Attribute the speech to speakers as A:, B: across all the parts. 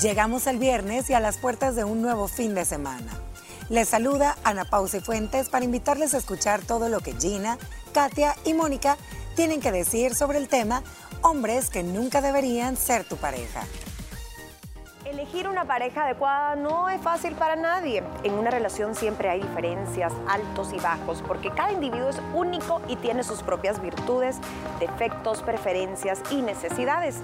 A: Llegamos el viernes y a las puertas de un nuevo fin de semana. Les saluda Ana Pausa Fuentes para invitarles a escuchar todo lo que Gina, Katia y Mónica tienen que decir sobre el tema hombres que nunca deberían ser tu pareja.
B: Elegir una pareja adecuada no es fácil para nadie. En una relación siempre hay diferencias, altos y bajos, porque cada individuo es único y tiene sus propias virtudes, defectos, preferencias y necesidades.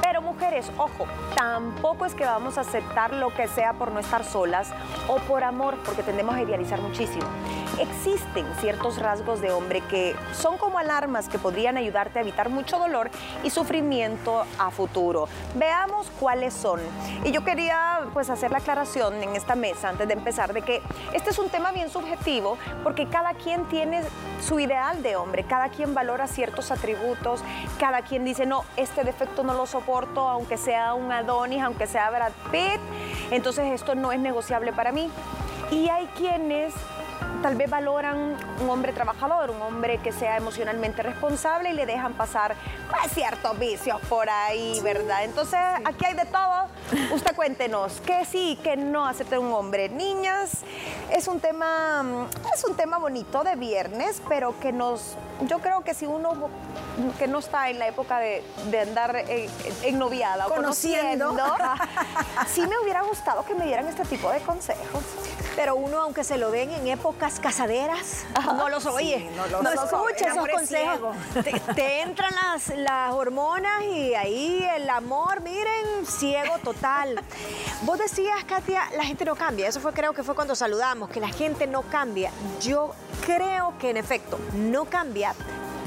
B: Pero mujeres, ojo, tampoco es que vamos a aceptar lo que sea por no estar solas o por amor, porque tendemos a idealizar muchísimo. Existen ciertos rasgos de hombre que son como alarmas que podrían ayudarte a evitar mucho dolor y sufrimiento a futuro. Veamos cuáles son. Y yo quería pues hacer la aclaración en esta mesa antes de empezar de que este es un tema bien subjetivo porque cada quien tiene su ideal de hombre, cada quien valora ciertos atributos, cada quien dice, no, este defecto no lo soporto, aunque sea un Adonis, aunque sea Brad Pitt, entonces esto no es negociable para mí. Y hay quienes tal vez valoran un hombre trabajador, un hombre que sea emocionalmente responsable y le dejan pasar pues, ciertos vicios por ahí, ¿verdad? Entonces, aquí hay de todo. Usted cuéntenos, ¿qué sí, qué no acepta un hombre? Niñas, es un tema, es un tema bonito de viernes, pero que nos, yo creo que si uno que no está en la época de, andar en, noviada o conociendo, sí me hubiera gustado que me dieran este tipo de consejos.
C: Pero uno, aunque se lo den en épocas casaderas, no los oye, no, escucha esos consejos. Te, entran las, las hormonas y ahí el amor, miren, ciego total. Vos decías, Katia, la gente no cambia. Eso fue creo que fue cuando saludamos, que la gente no cambia. Yo creo que en efecto no cambia,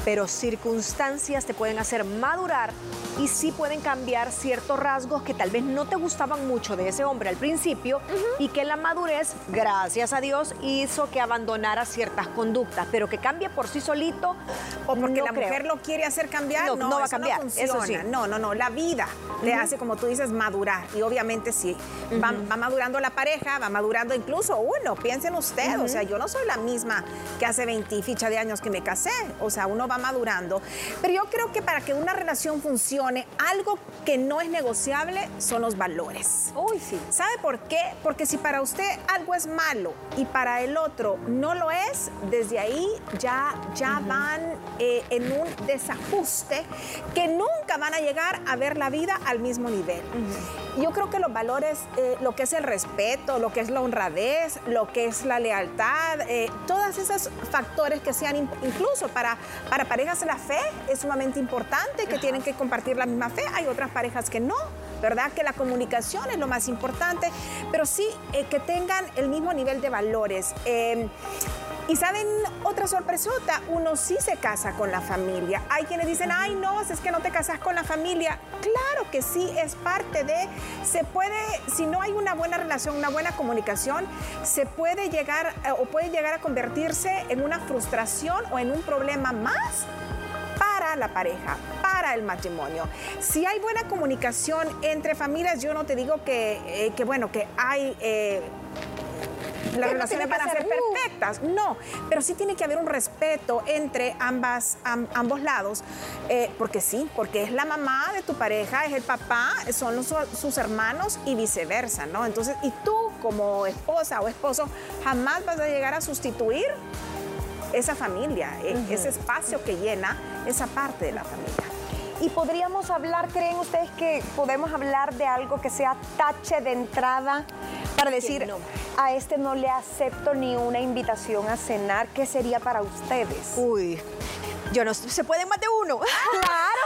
C: pero circunstancias te pueden hacer madurar y sí pueden cambiar ciertos rasgos que tal vez no te gustaban mucho de ese hombre al principio y que la madurez, gracias a Dios, hizo que abandonara ciertas conductas, pero que cambie por sí solito.
D: O porque la mujer lo quiere hacer cambiar, no, va a cambiar. eso sí. No, no, no, la vida le hace, como tú dices, madurar. Y obviamente sí, va, madurando la pareja, va madurando incluso uno. Piensen ustedes, o sea, yo no soy la misma que hace 20 ficha de años que me casé. O sea, uno va madurando. Pero yo creo que para que una relación funcione, algo que no es negociable son los valores.
C: Uy, sí.
D: ¿Sabe por qué? Porque si para usted algo es malo y para el otro no lo es, desde ahí ya, ya van eh, en un desajuste que nunca van a llegar a ver la vida al mismo nivel. Yo creo que los valores, eh, lo que es el respeto, lo que es la honradez, lo que es la lealtad, eh, todos esos factores que sean incluso para, para parejas de la fe es sumamente importante, que tienen que compartir la misma fe, hay otras parejas que no, ¿verdad? Que la comunicación es lo más importante, pero sí eh, que tengan el mismo nivel de valores. Em, y saben, otra sorpresota, uno sí se casa con la familia. Hay quienes dicen, ay no, es que no te casas con la familia. Claro que sí, es parte de, se puede, si no hay una buena relación, una buena comunicación, se puede llegar eh, o puede llegar a convertirse en una frustración o en un problema más la pareja, para el matrimonio. Si hay buena comunicación entre familias, yo no te digo que, eh, bueno, que hay... Eh, las relaciones van a ser perfectas, no, pero sí tiene que haber un respeto entre ambas, ambos lados, eh, porque sí, porque es la mamá de tu pareja, es el papá, son sus hermanos y viceversa, ¿no? Entonces, y tú como esposa o esposo jamás vas a llegar a sustituir esa familia, e, ese espacio que llena esa parte de la familia.
B: Y podríamos hablar, ¿creen ustedes que podemos hablar de algo que sea tache de entrada para decir, a este no le acepto ni una invitación a cenar? ¿Qué sería para ustedes?
C: Uy, yo no, ¿se puede más de uno?
B: ¡Claro!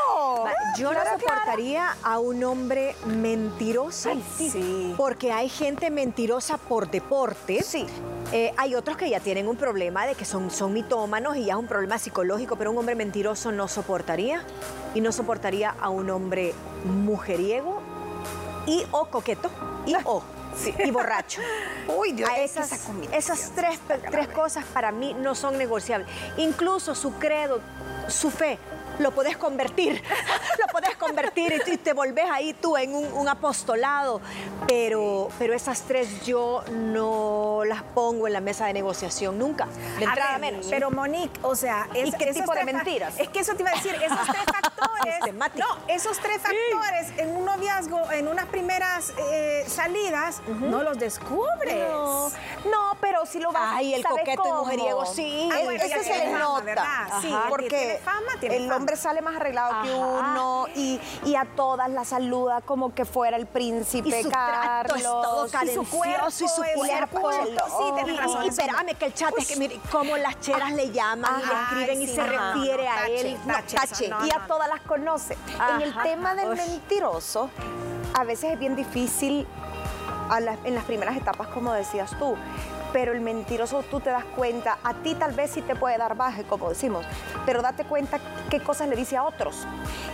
C: Yo no soportaría a un hombre mentiroso.
B: sí.
C: Porque hay gente mentirosa por deporte.
B: Sí.
C: Eh, hay otros que ya tienen un problema de que son, son mitómanos y ya es un problema psicológico, pero un hombre mentiroso no soportaría. Y no soportaría a un hombre mujeriego y o coqueto y o. y borracho.
B: Uy, Dios,
C: esas, esas tres, tres cosas para mí no son negociables. Incluso su credo, su fe, lo puedes convertir, lo puedes convertir y te volvés ahí tú en un, apostolado. Pero, pero esas tres yo no las pongo en la mesa de negociación nunca, de entrada menos.
D: Pero Monique, o sea...
B: ¿Y qué tipo de mentiras?
D: Es que eso te iba a decir, esos tres factores no, esos tres factores en un noviazgo, en unas primeras eh, salidas, no los descubres.
B: No, pero si lo vas
C: Ay, el coqueto y mujeriego, sí.
B: Ay, ese se le nota.
D: Sí,
B: porque
D: fama,
B: el
D: fama.
B: hombre sale más arreglado que uno y, y a todas la saluda como que fuera el príncipe
C: Y su trato
B: Carlos.
C: es todo
B: y su cuerpo
C: y su cuerpo.
D: Sí, tienes razón,
C: Y, espérame que el chat es que mire cómo las cheras le llaman y le escriben y
D: sí,
C: se
D: no,
C: refiere
D: no,
C: a él.
D: Tache,
B: tache. y a todas las conoce. en el tema del mentiroso, a veces es bien difícil a en las primeras etapas, como decías tú. Pero el mentiroso tú te das cuenta, a ti tal vez sí te puede dar baje, como decimos, pero date cuenta qué cosas le dice a otros.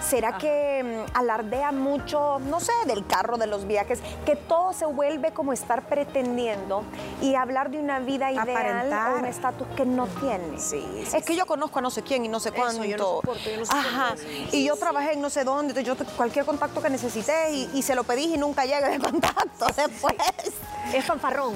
B: ¿Será que mm, alardea mucho, no sé, del carro, de los viajes, que todo se vuelve como estar pretendiendo y hablar de una vida ideal o un estatus que no tiene?
D: Sí, sí,
B: es que yo conozco a no sé quién y no sé
C: Eso,
B: cuánto.
C: yo no soporto, yo no soporto
B: Ajá.
C: eso.
B: Y yo trabajé en no sé dónde, yo cualquier contacto que necesité y, y se lo pedí y nunca llega el contacto después.
C: Es fanfarrón.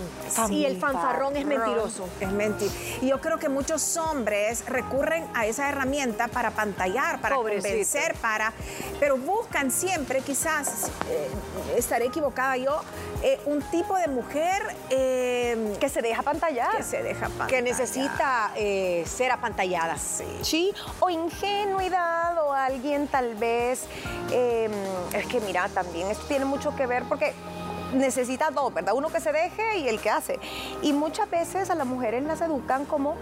C: Y el fanfarrón es mentiroso.
D: Es mentir. Y yo creo que muchos hombres recurren a esa herramienta para pantallar, para
C: Pobrecito.
D: convencer, para. Pero buscan siempre, quizás, eh, estaré equivocada yo, eh, un tipo de mujer eh,
B: Que se deja pantallar.
D: que se deja pantallar.
C: Que necesita ser apantallada.
B: Sí, o ingenuidad o alguien tal vez, es que mira, también esto tiene mucho que ver porque necesita dos, ¿verdad? Uno que se deje y el que hace. Y muchas veces a las mujeres las educan como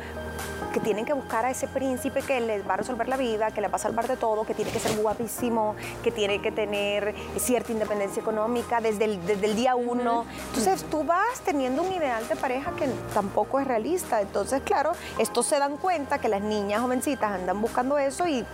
B: que tienen que buscar a ese príncipe que les va a resolver la vida, que les va a salvar de todo, que tiene que ser guapísimo, que tiene que tener cierta independencia económica desde el, desde el día uno. Entonces tú vas teniendo un ideal de pareja que tampoco es realista. Entonces, claro, estos se dan cuenta que las niñas jovencitas andan buscando eso y.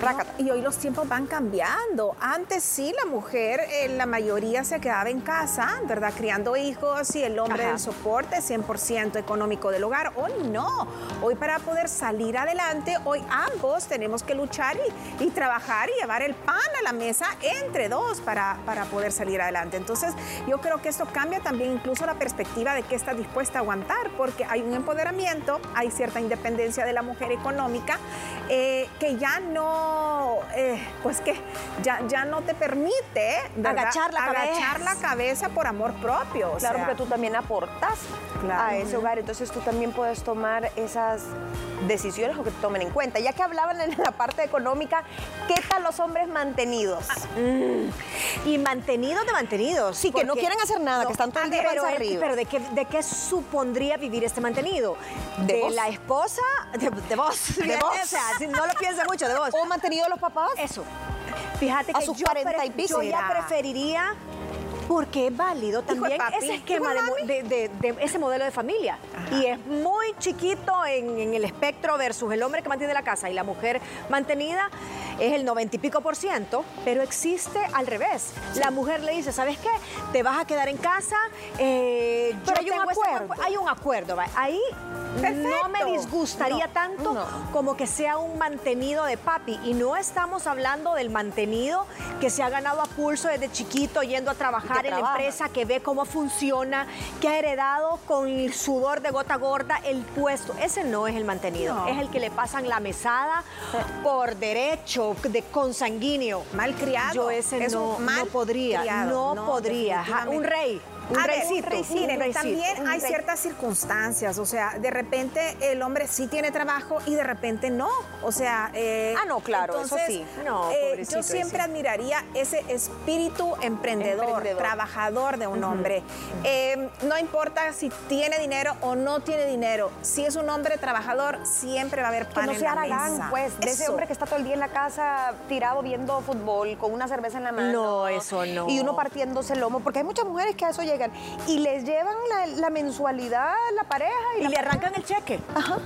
D: No, y hoy los tiempos van cambiando. Antes sí, la mujer, eh, la mayoría se quedaba en casa, ¿verdad? Criando hijos y el hombre
C: Ajá.
D: del soporte 100% económico del hogar. Hoy no. Hoy para poder salir adelante, hoy ambos tenemos que luchar y, y trabajar y llevar el pan a la mesa entre dos para, para poder salir adelante. Entonces, yo creo que esto cambia también incluso la perspectiva de qué está dispuesta a aguantar, porque hay un empoderamiento, hay cierta independencia de la mujer económica eh, que ya no, eh, pues que ya, ya no te permite ¿verdad?
C: Agachar la
D: agachar
C: cabeza.
D: la cabeza por amor propio. o
B: Claro,
D: sea,
B: porque tú también aportas
D: Claro.
B: a ese hogar, entonces tú también puedes tomar esas decisiones o que tomen en cuenta. Ya que hablaban en la parte económica, ¿qué tal los hombres mantenidos?
C: Y mantenidos de mantenidos.
B: Sí, que no quieren hacer nada, que están todo el día
C: pero,
B: panza
C: es-
B: arriba.
C: pero ¿de qué, ¿de qué supondría vivir este mantenido?
B: ¿De
C: la esposa, de, de vos.
B: De vos.
C: O sea, si no lo piensa mucho, de vos.
B: ¿O mantenido los papás?
C: Eso. Fíjate
B: A
C: que
B: sus
C: yo,
B: 40 y pico.
C: yo ya preferiría porque es válido también
D: papi,
C: ese esquema
D: de
C: ese modelo de familia. Y es muy chiquito en, en el espectro versus el hombre que mantiene la casa y la mujer mantenida es el 90 y pico por ciento, pero existe al revés. La mujer le dice, ¿sabes qué? Te vas a quedar en casa, eh,
B: Pero
C: yo
B: hay un acuerdo.
C: acu- hay un acuerdo. Ahí no me disgustaría
B: No,
C: tanto
B: no.
C: como que sea un mantenido de papi. Y no estamos hablando del mantenido que se ha ganado a pulso desde chiquito yendo a trabajar en la empresa, que ve cómo funciona, que ha heredado con el sudor de gota gorda el puesto. Ese no es el mantenido,
D: No.
C: es el que le pasan la mesada por derecho, de consanguíneo.
D: Malcriado.
C: Yo ese
D: Es
C: no, no podría, no, podría. Un rey, un
D: A ver, miren, también
C: un
D: hay ciertas circunstancias, o sea, de repente el hombre sí tiene trabajo y de repente no, o sea... eh,
B: Ah, no, claro, eso sí.
C: No,
D: eh, yo siempre
C: ese.
D: admiraría ese espíritu emprendedor,
B: Emprendedor.
D: trabajador de un hombre. Eh, no importa si tiene dinero o no tiene dinero, si es un hombre trabajador, siempre va a haber
B: Que
D: pan
B: no
D: en
B: sea
D: la
B: aragán,
D: mesa.
B: pues, de ese hombre que está todo el día en la casa tirado viendo fútbol con una cerveza en la mano.
C: No, eso no.
B: Y uno partiéndose el lomo, porque hay muchas mujeres que a eso llegan y les llevan la, la mensualidad la pareja y,
C: Y
B: la
C: le arrancan el cheque.
B: Ajá.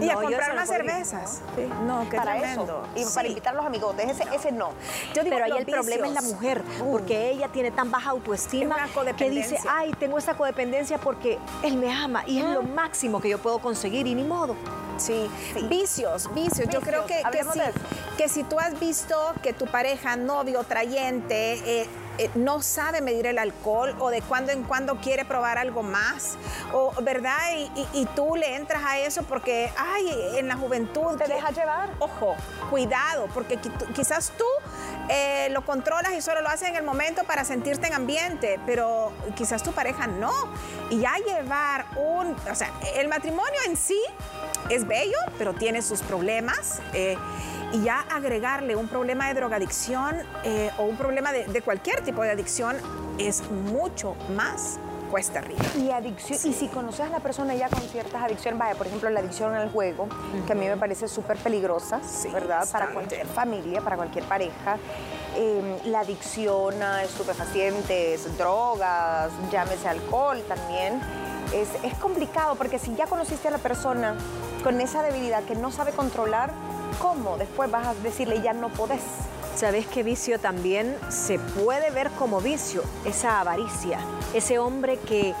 D: Y a
C: No,
D: comprar
C: podría.
D: cervezas. No, qué
B: para
D: tremendo.
B: eso. Y
D: Sí.
B: para invitar a los amigotes, ese, ese no.
D: Yo digo
C: Pero ahí el problema es la mujer, porque ella tiene tan baja autoestima que dice, ay, tengo esta codependencia porque él me ama y es lo máximo que yo puedo conseguir y ni modo.
D: Sí, vicios, vicios. Yo creo que, que
B: eso.
D: que si tú has visto que tu pareja, novio, trayente, eh, eh, no sabe medir el alcohol o de cuando en cuando quiere probar algo más, o verdad, y, tú le entras a eso porque, ay, en la juventud...
B: Te deja llevar.
D: Ojo, cuidado, porque quizás tú eh, lo controlas y solo lo haces en el momento para sentirte en ambiente, pero quizás tu pareja no. Y ya llevar un, o sea, el matrimonio en sí es bello, pero tiene sus problemas. Eh, y ya agregarle un problema de drogadicción eh, o un problema de, cualquier tipo de adicción es mucho más cuesta arriba.
B: Y adicción, y si conoces a la persona ya con ciertas adicciones, vaya, por ejemplo, la adicción al juego, que a mí me parece súper peligrosa, ¿verdad? Para cualquier familia, para cualquier pareja. Em, la adicción a estupefacientes, drogas, llámese alcohol también. Es, es complicado porque si ya conociste a la persona con esa debilidad que no sabe controlar, ¿cómo después vas a decirle ya no podés?
C: ¿Sabes qué vicio también se puede ver como vicio? Esa avaricia, ese hombre que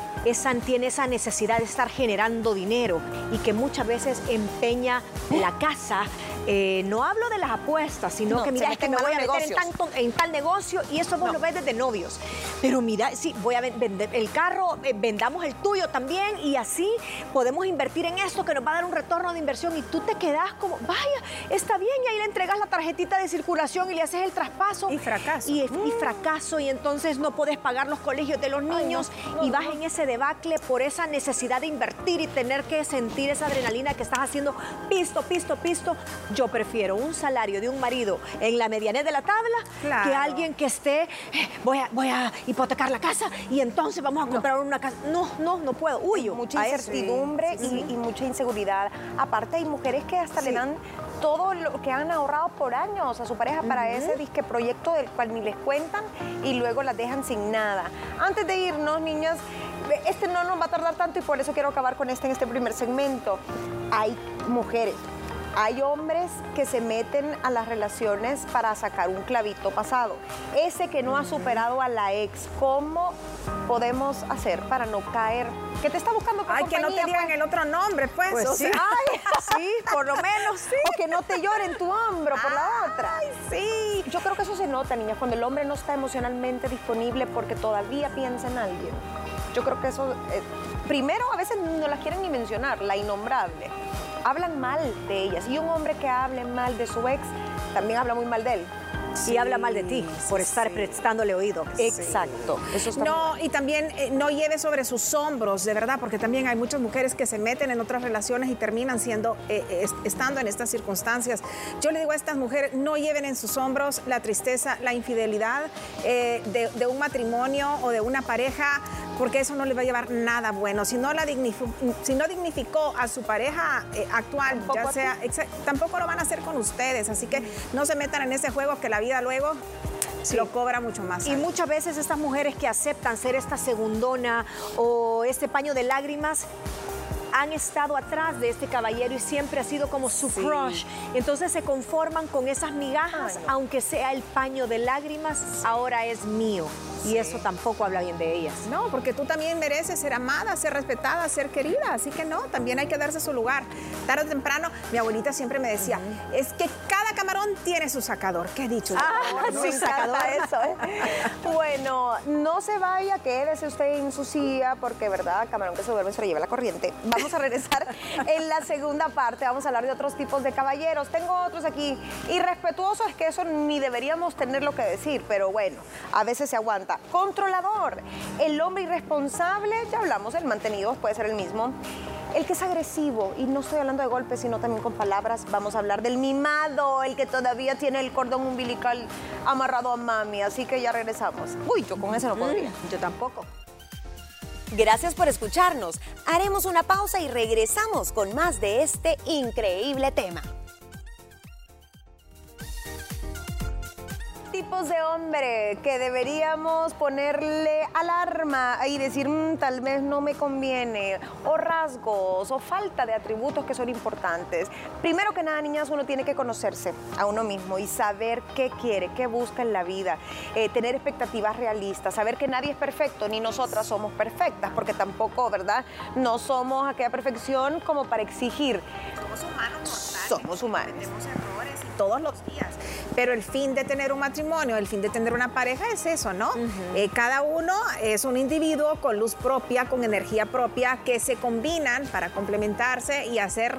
C: tiene esa necesidad de estar generando dinero y que muchas veces empeña la casa eh, no hablo de las apuestas, sino que mira, es que me voy a meter en, tal negocio y eso vos lo ves desde novios. Pero mira, sí, voy a vender el carro, eh, vendamos el tuyo también y así podemos invertir en esto que nos va a dar un retorno de inversión y tú te quedas como, vaya, está bien y ahí le entregas la tarjetita de circulación y le haces el traspaso.
D: Y fracaso.
C: Y, fracaso y entonces no puedes pagar los colegios de los niños y vas en ese debacle por esa necesidad de invertir y tener que sentir esa adrenalina que estás haciendo pisto, pisto, pisto yo prefiero un salario de un marido en la medianez de la tabla que alguien que esté, eh, voy, a, voy a hipotecar la casa y entonces vamos a comprar una casa. No, no, no puedo, huyo.
B: Mucha incertidumbre y, mucha inseguridad. Aparte hay mujeres que hasta le dan todo lo que han ahorrado por años a su pareja para ese disque proyecto del cual ni les cuentan y luego las dejan sin nada. Antes de irnos, niñas, este no nos va a tardar tanto y por eso quiero acabar con este en este primer segmento. Hay mujeres hay hombres que se meten a las relaciones para sacar un clavito pasado. Ese que no ha superado a la ex, ¿cómo podemos hacer para no caer? Que te está buscando
D: Ay, que no te digan pues. el otro nombre, pues.
C: pues sí. Ay, sí, por lo menos, sí.
B: O que no te lloren tu hombro por la otra.
D: Ay, sí.
B: Yo creo que eso se nota, niña, cuando el hombre no está emocionalmente disponible porque todavía piensa en alguien. Yo creo que eso, eh, primero a veces no las quieren ni mencionar, la innombrable hablan mal de ellas. Y un hombre que hable mal de su ex también habla muy mal de él.
C: Y habla mal de ti por estar prestándole oído.
B: Exacto.
D: no, y también eh, no lleve sobre sus hombros, de verdad, porque también hay muchas mujeres que se meten en otras relaciones y terminan siendo, eh, estando en estas circunstancias. Yo le digo a estas mujeres, no lleven en sus hombros la tristeza, la infidelidad eh, de, de un matrimonio o de una pareja porque eso no le va a llevar nada bueno. Si no, la si no dignificó a su pareja eh, actual, ya sea, tampoco lo van a hacer con ustedes. Así que no se metan en ese juego que la vida luego lo cobra mucho más.
C: Y muchas veces estas mujeres que aceptan ser esta segundona o este paño de lágrimas han estado atrás de este caballero y siempre ha sido como su crush. Entonces se conforman con esas migajas, aunque sea el paño de lágrimas, ahora es mío. Y eso tampoco habla bien de ellas.
D: No, porque tú también mereces ser amada, ser respetada, ser querida. Así que no, también hay que darse su lugar. Tarde o temprano, mi abuelita siempre me decía, es que cada camarón tiene su sacador. ¿Qué he dicho?
B: Ah, sí, sacador. eso. ¿eh? bueno, no se vaya, quédese usted en su silla, porque, ¿verdad? Camarón que se duerme se lo lleva la corriente. Vamos a regresar en la segunda parte. Vamos a hablar de otros tipos de caballeros. Tengo otros aquí. Irrespetuoso es que eso ni deberíamos tener lo que decir, pero bueno, a veces se aguanta. Controlador. El hombre irresponsable, ya hablamos, el mantenido puede ser el mismo. El que es agresivo, y no estoy hablando de golpes, sino también con palabras, vamos a hablar del mimado, el que todavía tiene el cordón umbilical amarrado a mami, así que ya regresamos. Uy, yo con ese no podría.
C: Mm, yo tampoco.
E: Gracias por escucharnos. Haremos una pausa y regresamos con más de este increíble tema.
B: Tipos de hombre que deberíamos ponerle alarma y decir mm, tal vez no me conviene, o rasgos, o falta de atributos que son importantes. Primero que nada, niñas, uno tiene que conocerse a uno mismo y saber qué quiere, qué busca en la vida, eh, tener expectativas realistas, saber que nadie es perfecto, ni nosotras somos perfectas, porque tampoco, ¿verdad? No somos aquella perfección como para exigir.
D: Somos humanos mortales
B: somos humanos.
D: Tenemos errores y todos los días. Pero el fin de tener un matrimonio, el fin de tener una pareja es eso, ¿no? Eh, cada uno es un individuo con luz propia, con energía propia, que se combinan para complementarse y hacer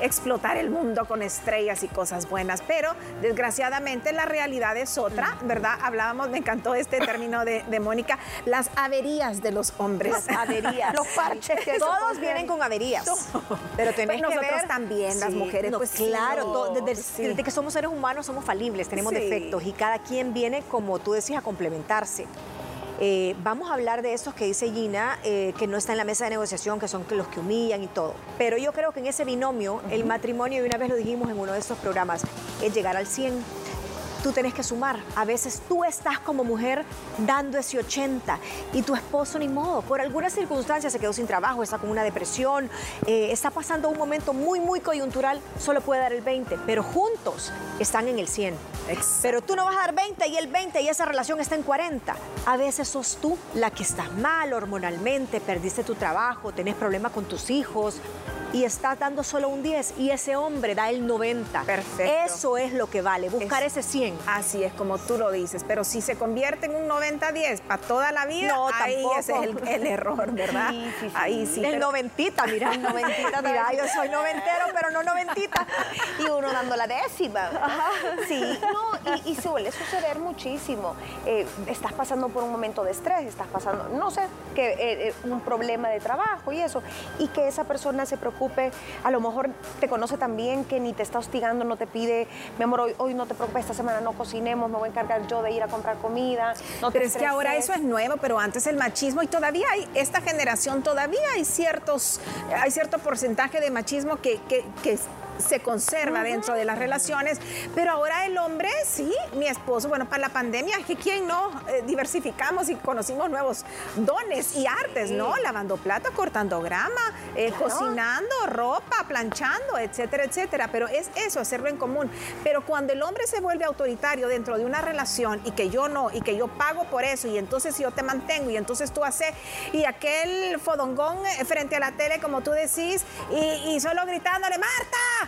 D: explotar el mundo con estrellas y cosas buenas. Pero desgraciadamente la realidad es otra, ¿verdad? Hablábamos, me encantó este término de, de Mónica, las averías de los hombres.
C: Las averías.
B: Los parches que
C: Todos vienen con averías. Pero tenés
D: Pues nosotros
C: ver...
D: también, las mujeres,
C: no,
D: pues
C: claro,
D: no,
C: todo- desde,
D: sí.
C: desde que somos seres humanos somos falibles, tenemos
D: Sí.
C: defectos y cada quien viene, como tú decías, a complementarse. Eh, vamos a hablar de esos que dice Gina, eh, que no está en la mesa de negociación, que son los que humillan y todo. Pero yo creo que en ese binomio, el matrimonio, y una vez lo dijimos en uno de estos programas, es llegar al 100 tú tenés que sumar. A veces tú estás como mujer dando ese 80 y tu esposo ni modo. Por alguna circunstancia se quedó sin trabajo, está con una depresión, eh, está pasando un momento muy, muy coyuntural, solo puede dar el 20, pero juntos están en el 100. Pero tú no vas a dar 20 y el 20 y esa relación está en 40. A veces sos tú la que estás mal hormonalmente, perdiste tu trabajo, tenés problemas con tus hijos y estás dando solo un 10 y ese hombre da el 90.
D: Perfecto.
C: Eso es lo que vale, buscar
D: Es-
C: ese 100.
D: Así es como tú lo dices, pero si se convierte en un 90-10 para toda la vida,
C: No,
D: ahí
C: tampoco.
D: ese es el, el error, ¿verdad?
B: Sí, sí, sí.
D: Ahí sí.
C: el
D: pero-
C: noventita, mira, el noventita, mira, yo soy noventero, pero no noventita.
B: y uno dando la décima. Sí, no, y, y suele suceder muchísimo. Eh, estás pasando por un momento de estrés, estás pasando, no sé, que eh, eh, un problema de trabajo y eso, y que esa persona se preocupe, a lo mejor te conoce también que ni te está hostigando, no te pide, mi amor, hoy, hoy no te preocupes, esta semana no cocinemos, me voy a encargar yo de ir a comprar comida. No
D: Pero es que ahora eso es nuevo, pero antes el machismo y todavía hay, esta generación todavía hay ciertos, hay cierto porcentaje de machismo que, que- que se conserva dentro de las relaciones, pero ahora el hombre, sí, mi esposo, bueno, para la pandemia, que quién no Eh, diversificamos y conocimos nuevos dones y artes, ¿no? Lavando plata, cortando grama, eh, cocinando, ropa, planchando, etcétera, etcétera, pero es eso, hacerlo en común. Pero cuando el hombre se vuelve autoritario dentro de una relación y que yo no, y que yo pago por eso, y entonces yo te mantengo, y entonces tú haces, y aquel fodongón eh, frente a la tele, como tú decís, y, y solo gritándole, Marta,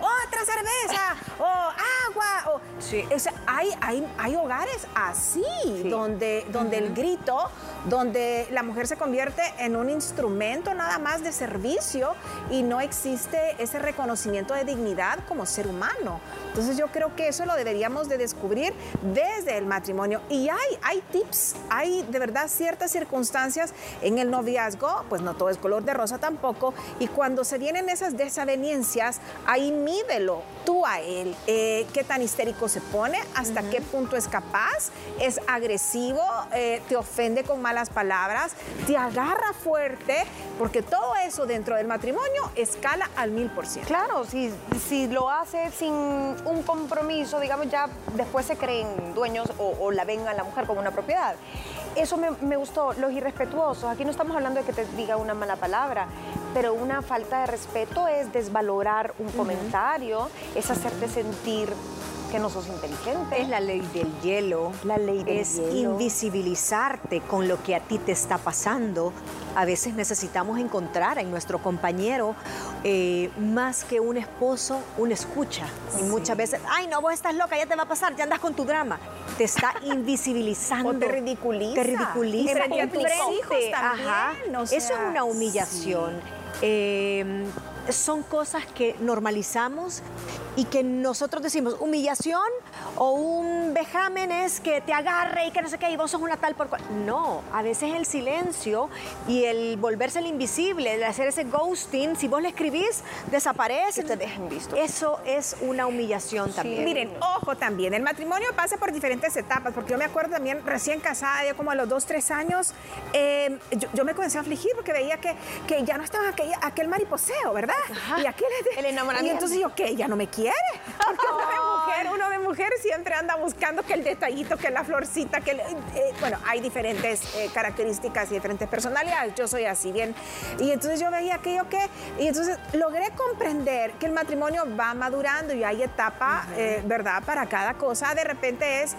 D: otra cerveza, o agua, o...
C: Sí.
D: Sea, hay, hay, hay hogares así, donde, donde el grito, donde la mujer se convierte en un instrumento nada más de servicio y no existe ese reconocimiento de dignidad como ser humano. Entonces yo creo que eso lo deberíamos de descubrir desde el matrimonio. Y hay, hay tips, hay de verdad ciertas circunstancias en el noviazgo, pues no todo es color de rosa tampoco, y cuando se vienen esas desavenencias, ahí mídelo tú a él, eh, qué tan histérico se pone, hasta qué punto es capaz, es agresivo, eh, te ofende con malas palabras, te agarra fuerte, porque todo eso dentro del matrimonio escala al mil por ciento.
B: Claro, si, si lo hace sin un compromiso, digamos, ya después se creen dueños o, o la ven a la mujer como una propiedad. Eso me, me gustó, los irrespetuosos. Aquí no estamos hablando de que te diga una mala palabra, pero una falta de respeto es desvalorar un comentario, es hacerte sentir que no sos inteligente.
C: Es la ley del hielo.
B: La ley del
C: es
B: hielo.
C: invisibilizarte con lo que a ti te está pasando. A veces necesitamos encontrar en nuestro compañero eh, más que un esposo, un escucha. Y muchas veces, ay, no, vos estás loca, ya te va a pasar, ya andas con tu drama. Te está invisibilizando.
D: O te ridiculiza.
C: Te ridiculiza.
D: Y frente a tus hijos también,
C: Ajá.
D: o
C: Eso es una humillación. Eh, son cosas que normalizamos y que nosotros decimos humillación o un vejamen es que te agarre y que no sé qué y vos sos una tal por cual. No, a veces el silencio y el volverse el invisible, el hacer ese ghosting, si vos le escribís, desaparece.
B: Que te dejen visto.
C: Eso es una humillación también.
D: Miren, ojo también, el matrimonio pasa por diferentes etapas, porque yo me acuerdo también recién casada, yo como a los dos, tres años, eh, yo, yo me comencé a afligir porque veía que, que ya no estaba aquel, aquel mariposeo, ¿verdad? Y aquel
B: El enamoramiento.
D: Y entonces yo, ¿qué? Ya no me quiere. Porque otra mujer mujer, uno de mujer siempre anda buscando que el detallito, que la florcita, que... Eh, bueno, hay diferentes eh, características y diferentes personalidades. Yo soy así, bien. Y entonces yo veía que yo qué. Y entonces logré comprender que el matrimonio va madurando y hay etapa, eh, ¿verdad? Para cada cosa. De repente es,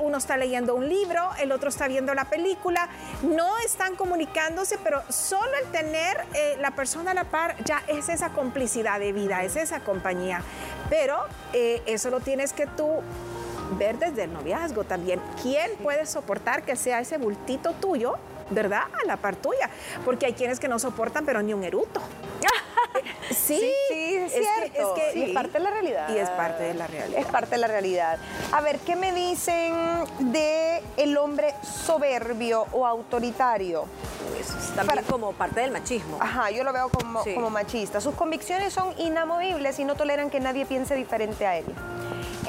D: uno está leyendo un libro, el otro está viendo la película. No están comunicándose, pero solo el tener la persona a la par ya es esa complicidad de vida, es esa compañía. Pero eso lo tienes que tú ver desde el noviazgo también. ¿Quién puede soportar que sea ese bultito tuyo, verdad? A la par tuya. Porque hay quienes que no soportan, pero ni un eruto.
B: Sí, sí, es, cierto. Que, es, parte de la realidad.
D: Y es parte de la realidad.
B: Es parte de la realidad. A ver, ¿qué me dicen de el hombre soberbio o autoritario?
C: Eso es también como parte del machismo.
B: Ajá, yo lo veo como, como machista. Sus convicciones son inamovibles y no toleran que nadie piense diferente a él.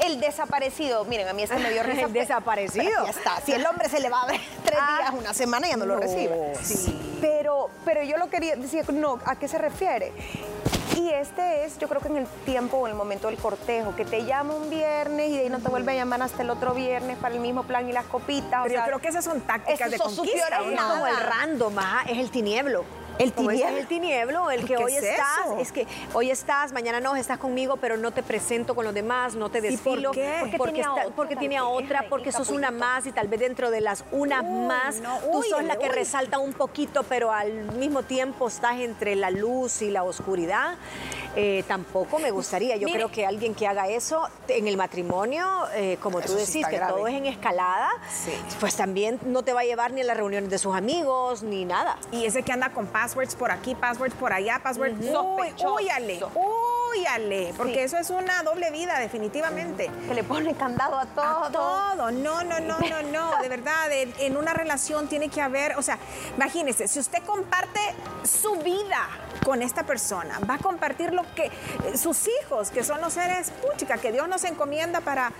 B: El desaparecido, miren, a mí este me dio risa.
C: El desaparecido.
B: Ya está. Si el hombre se le va a ver tres ah, días, una semana, ya no, lo recibe. Sí. Pero, pero yo lo quería decir, no, ¿a qué se refiere? Y este es, yo creo que en el tiempo o en el momento del cortejo, que te llama un viernes y de ahí no te vuelve a llamar hasta el otro viernes para el mismo plan y las copitas.
D: Pero yo creo que esas son tácticas de conquista.
C: Es como el random, es el tinieblo. El tinieblo. Es el tinieblo, el que hoy estás, es que hoy estás, mañana no, estás conmigo, pero no te presento con los demás, no te desfilo.
B: ¿Por qué?
C: Porque, porque, tiene, a otra, porque tiene a otra, porque sos una más y tal vez dentro de las una más, tú sos la que resalta un poquito, pero al mismo tiempo estás entre la luz y la oscuridad. Eh, tampoco me gustaría. Yo creo que alguien que haga eso en el matrimonio, eh, como tú decís, que todo es en escalada, pues también no te va a llevar ni a las reuniones de sus amigos, ni nada.
D: Y ese que anda con passwords por aquí, passwords por allá, passwords... Uh porque eso es una doble vida, definitivamente.
B: Que le pone candado a todo.
D: A todo, no, no, no, no, no, de verdad, en una relación tiene que haber, o sea, imagínese, si usted comparte su vida con esta persona, va a compartir lo que sus hijos, que son los seres, puchica, que Dios nos encomienda para,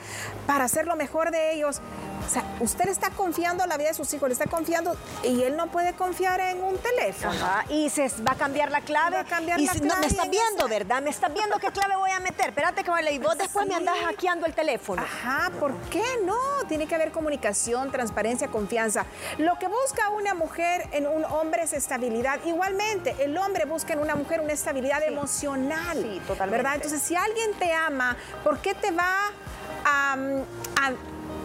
D: para hacer lo mejor de ellos, o sea, usted está confiando en la vida de sus hijos, le está confiando y él no puede confiar en un teléfono.
C: y se va a cambiar la clave. Va a cambiar y la clave no, me está viendo, ¿verdad? Me está viendo qué clave voy a meter. Espérate que me y vos después me andás hackeando el teléfono.
D: Ajá, ¿por qué no? Tiene que haber comunicación, transparencia, confianza. Lo que busca una mujer en un hombre es estabilidad. Igualmente, el hombre busca en una mujer una estabilidad emocional. Sí, totalmente. ¿Verdad? Entonces, si alguien te ama, ¿por qué te va a a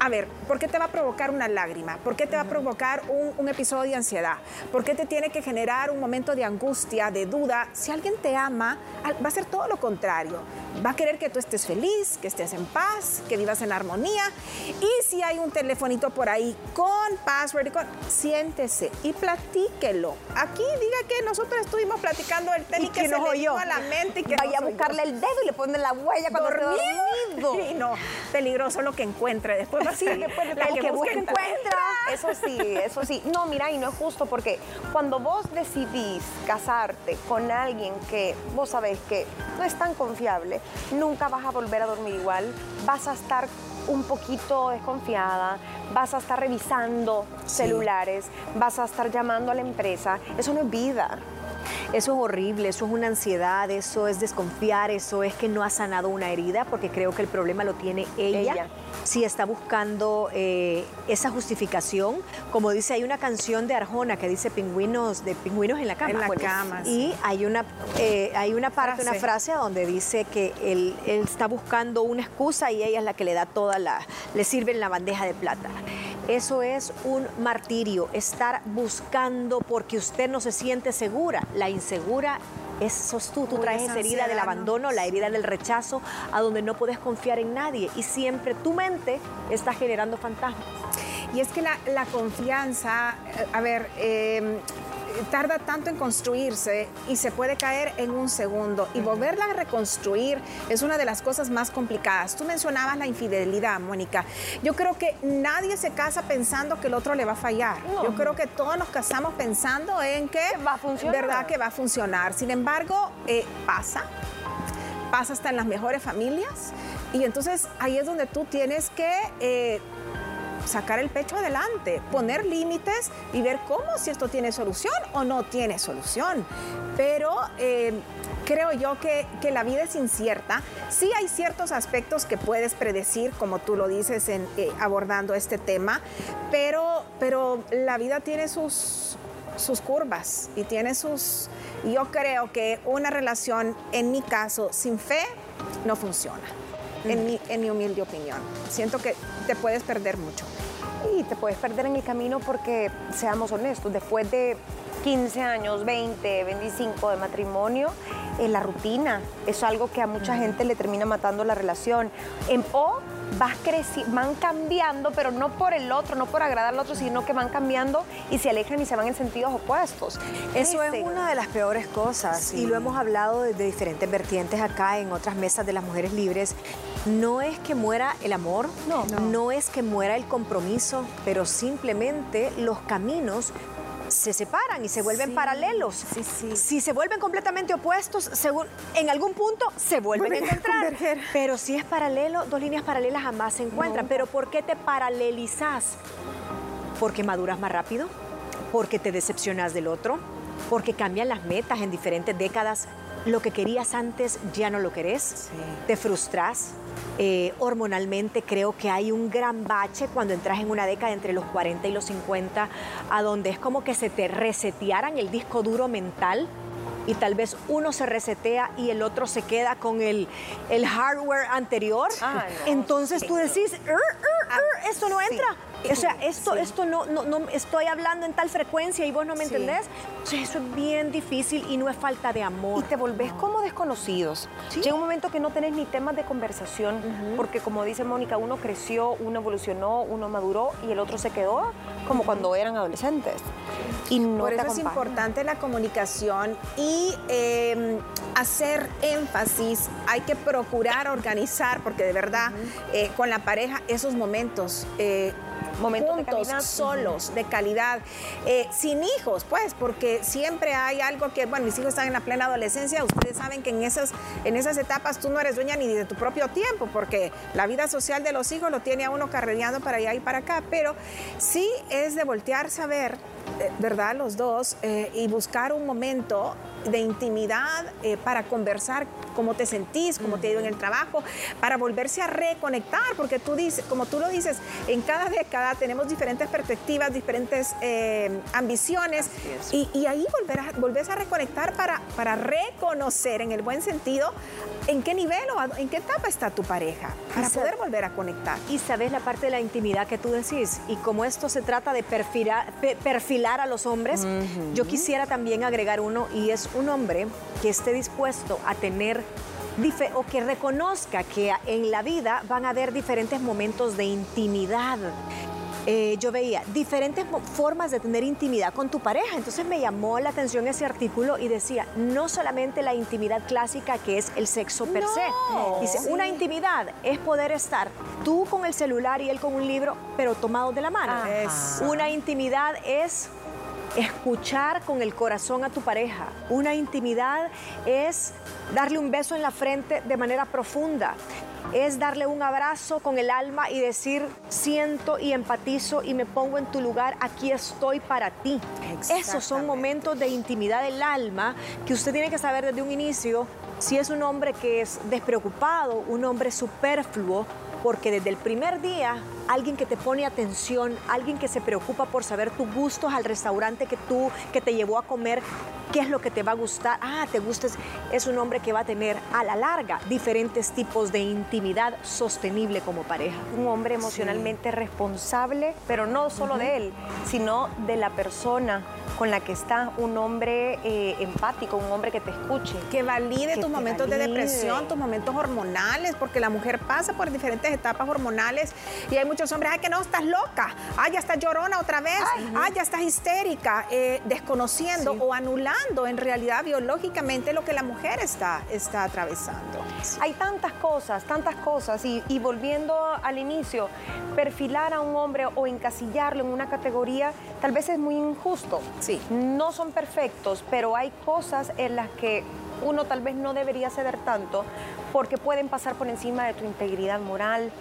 D: ver, ¿por qué te va a provocar una lágrima? ¿Por qué te va a provocar un, episodio de ansiedad? ¿Por qué te tiene que generar un momento de angustia, de duda? Si alguien te ama, va a ser todo lo contrario. Va a querer que tú estés feliz, que estés en paz, que vivas en armonía. Y si hay un telefonito por ahí con password, con, siéntese y platíquelo. Aquí diga que nosotros estuvimos platicando el tema y, que, nos oyó a la mente y que
B: vaya a buscarle el dedo y le pone la huella cuando dormido.
D: Sí, no, peligroso lo que encuentre después Sí,
B: el que busca encuentra. Eso sí, eso sí. No, mira, y no es justo porque cuando vos decidís casarte con alguien que vos sabés que no es tan confiable, nunca vas a volver a dormir igual, vas a estar un poquito desconfiada, vas a estar revisando celulares, vas a estar llamando a la empresa. Eso no es vida.
C: Eso es horrible, eso es una ansiedad, eso es desconfiar, eso es que no ha sanado una herida, porque creo que el problema lo tiene ella. Si está buscando eh, esa justificación, como dice, hay una canción de Arjona que dice pingüinos, de pingüinos en la cama.
D: En la cama.
C: Y hay una, eh, hay una parte, una frase donde dice que él, él está buscando una excusa y ella es la que le da toda la, le sirve en la bandeja de plata. Eso es un martirio, estar buscando porque usted no se siente segura. La insegura es, sos tú, tú traes esa herida del abandono, la herida del rechazo, a donde no puedes confiar en nadie. Y siempre tu mente está generando fantasmas.
D: Y es que la, confianza, eh, a ver, eh, tarda tanto en construirse y se puede caer en un segundo. Y volverla a reconstruir es una de las cosas más complicadas. Tú mencionabas la infidelidad, Mónica. Yo creo que nadie se casa pensando que el otro le va a fallar. Yo creo que todos nos casamos pensando en que
B: va a funcionar.
D: ¿Verdad que va a funcionar? Sin embargo, eh, pasa. Pasa hasta en las mejores familias. Y entonces ahí es donde tú tienes que eh, sacar el pecho adelante, poner límites y ver cómo si esto tiene solución o no tiene solución. Pero eh, creo yo que, que, la vida es incierta. Sí hay ciertos aspectos que puedes predecir, como tú lo dices, en, eh, abordando este tema, pero, pero la vida tiene sus, sus curvas y tiene sus... Yo creo que una relación, en mi caso, sin fe, no funciona, en, mi, en mi humilde opinión. Siento que te puedes perder mucho.
B: Y te puedes perder en el camino porque, seamos honestos, después de 15 años, 20, 25 de matrimonio, eh, la rutina es algo que a mucha gente le termina matando la relación. En, o vas van cambiando, pero no por el otro, no por agradar al otro, sino que van cambiando y se alejan y se van en sentidos opuestos.
C: Eso es una de las peores cosas y lo hemos hablado desde diferentes vertientes acá en otras mesas de las mujeres libres. No es que muera el amor, no, no. no es que muera el compromiso, pero simplemente los caminos se separan y se vuelven paralelos. Si se vuelven completamente opuestos, según, en algún punto se vuelven, a encontrar. Pero si es paralelo, dos líneas paralelas jamás se encuentran. Pero ¿por qué te paralelizas? Porque maduras más rápido, porque te decepcionas del otro, porque cambian las metas en diferentes décadas. Lo que querías antes ya no lo querés, te frustras, eh, hormonalmente creo que hay un gran bache cuando entras en una década entre los 40 y los 50, a donde es como que se te resetearan el disco duro mental y tal vez uno se resetea y el otro se queda con el, el hardware anterior. Ah, Entonces tú decís, esto no entra. O sea, esto, esto no, no, no, estoy hablando en tal frecuencia y vos no me entendés. O sea, eso es bien difícil y no es falta de amor.
B: Y te volvés como desconocidos. Llega un momento que no tenés ni temas de conversación, porque como dice Mónica, uno creció, uno evolucionó, uno maduró y el otro se quedó como cuando eran adolescentes.
D: Y no Por eso es importante la comunicación y em, hacer énfasis. Hay que procurar organizar, porque de verdad, eh, con la pareja, esos momentos. Eh, momentos juntos, solos, de calidad, eh, sin hijos, pues, porque siempre hay algo que, bueno, mis hijos están en la plena adolescencia, ustedes saben que en esas, en esas etapas tú no eres dueña ni de tu propio tiempo, porque la vida social de los hijos lo tiene a uno carrereando para allá y para acá, pero sí es de voltearse a ver, eh, ¿verdad? Los dos, eh, y buscar un momento de intimidad para conversar cómo te sentís, cómo te ha ido en el trabajo, para volverse a reconectar, porque tú dices, como tú lo dices, en cada década tenemos diferentes perspectivas, diferentes eh, ambiciones y, ahí volver a, volvés a reconectar para, para reconocer en el buen sentido en qué nivel o en qué etapa está tu pareja para poder volver a conectar.
C: Y sabes la parte de la intimidad que tú decís y como esto se trata de perfilar, perfilar a los hombres, yo quisiera también agregar uno y es un hombre que esté dispuesto a tener o que reconozca que en la vida van a haber diferentes momentos de intimidad. Eh, yo veía diferentes formas de tener intimidad con tu pareja. Entonces me llamó la atención ese artículo y decía, no solamente la intimidad clásica que es el sexo per se. Dice, una intimidad es poder estar tú con el celular y él con un libro, pero tomado de la mano. Una intimidad es escuchar con el corazón a tu pareja. Una intimidad es darle un beso en la frente de manera profunda. Es darle un abrazo con el alma y decir, siento y empatizo y me pongo en tu lugar, aquí estoy para ti. Esos son momentos de intimidad del alma que usted tiene que saber desde un inicio si es un hombre que es despreocupado, un hombre superfluo, porque desde el primer día alguien que te pone atención, alguien que se preocupa por saber tus gustos al restaurante que tú, que te llevó a comer, qué es lo que te va a gustar. Ah, te gusta, es un hombre que va a tener a la larga diferentes tipos de intimidad sostenible como pareja.
B: Un hombre emocionalmente responsable, pero no solo de él, sino de la persona con la que está, un hombre eh, empático, un hombre que te escuche.
D: Que valide tus momentos de depresión, tus momentos hormonales, porque la mujer pasa por diferentes etapas hormonales y hay muchos hombres, ay, que no, estás loca, ay, ya estás llorona otra vez, ay, ya estás histérica, eh, desconociendo o anulando en realidad biológicamente lo que la mujer está, está atravesando.
B: Hay tantas cosas, tantas cosas, y, y volviendo al inicio, perfilar a un hombre o encasillarlo en una categoría tal vez es muy injusto. No son perfectos, pero hay cosas en las que uno tal vez no debería ceder tanto porque pueden pasar por encima de tu integridad moral,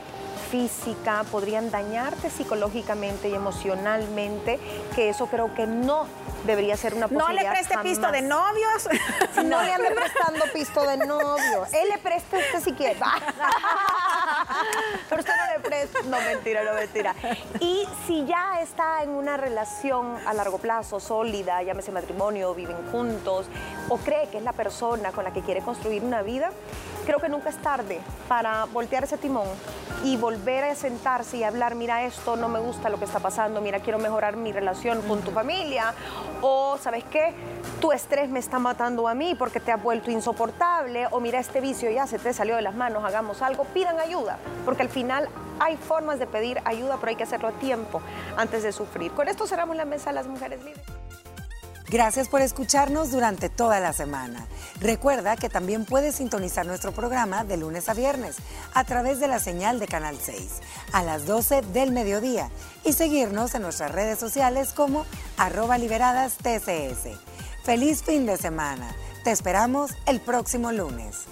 B: física, podrían dañarte psicológicamente y emocionalmente, que eso creo que no debería ser una posibilidad.
D: No le preste pisto de novios.
B: No le ande prestando pisto de novios. Él le presta a usted si quiere. Pero usted no le presta. No, mentira, no, mentira. Y si ya está en una relación a largo plazo, sólida, llámese matrimonio, viven juntos, o cree que es la persona con la que quiere construir una vida, creo que nunca es tarde para voltear ese timón y volver a sentarse y hablar, mira esto, no me gusta lo que está pasando, mira, quiero mejorar mi relación con tu familia, o sabes qué, tu estrés me está matando a mí porque te ha vuelto insoportable, o mira, este vicio ya se te salió de las manos, hagamos algo, pidan ayuda, porque al final hay formas de pedir ayuda, pero hay que hacerlo a tiempo antes de sufrir. Con esto cerramos la mesa de las mujeres libres.
A: Gracias por escucharnos durante toda la semana. Recuerda que también puedes sintonizar nuestro programa de lunes a viernes a través de la señal de Canal 6 a las 12 del mediodía y seguirnos en nuestras redes sociales como arroba liberadas TCS. Feliz fin de semana. Te esperamos el próximo lunes.